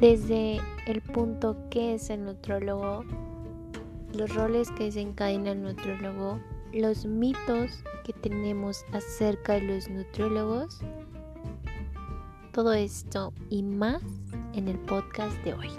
desde el punto que es el nutrólogo, los roles que desencadena el nutrólogo, los mitos que tenemos acerca de los nutriólogos, todo esto y más en el podcast de hoy.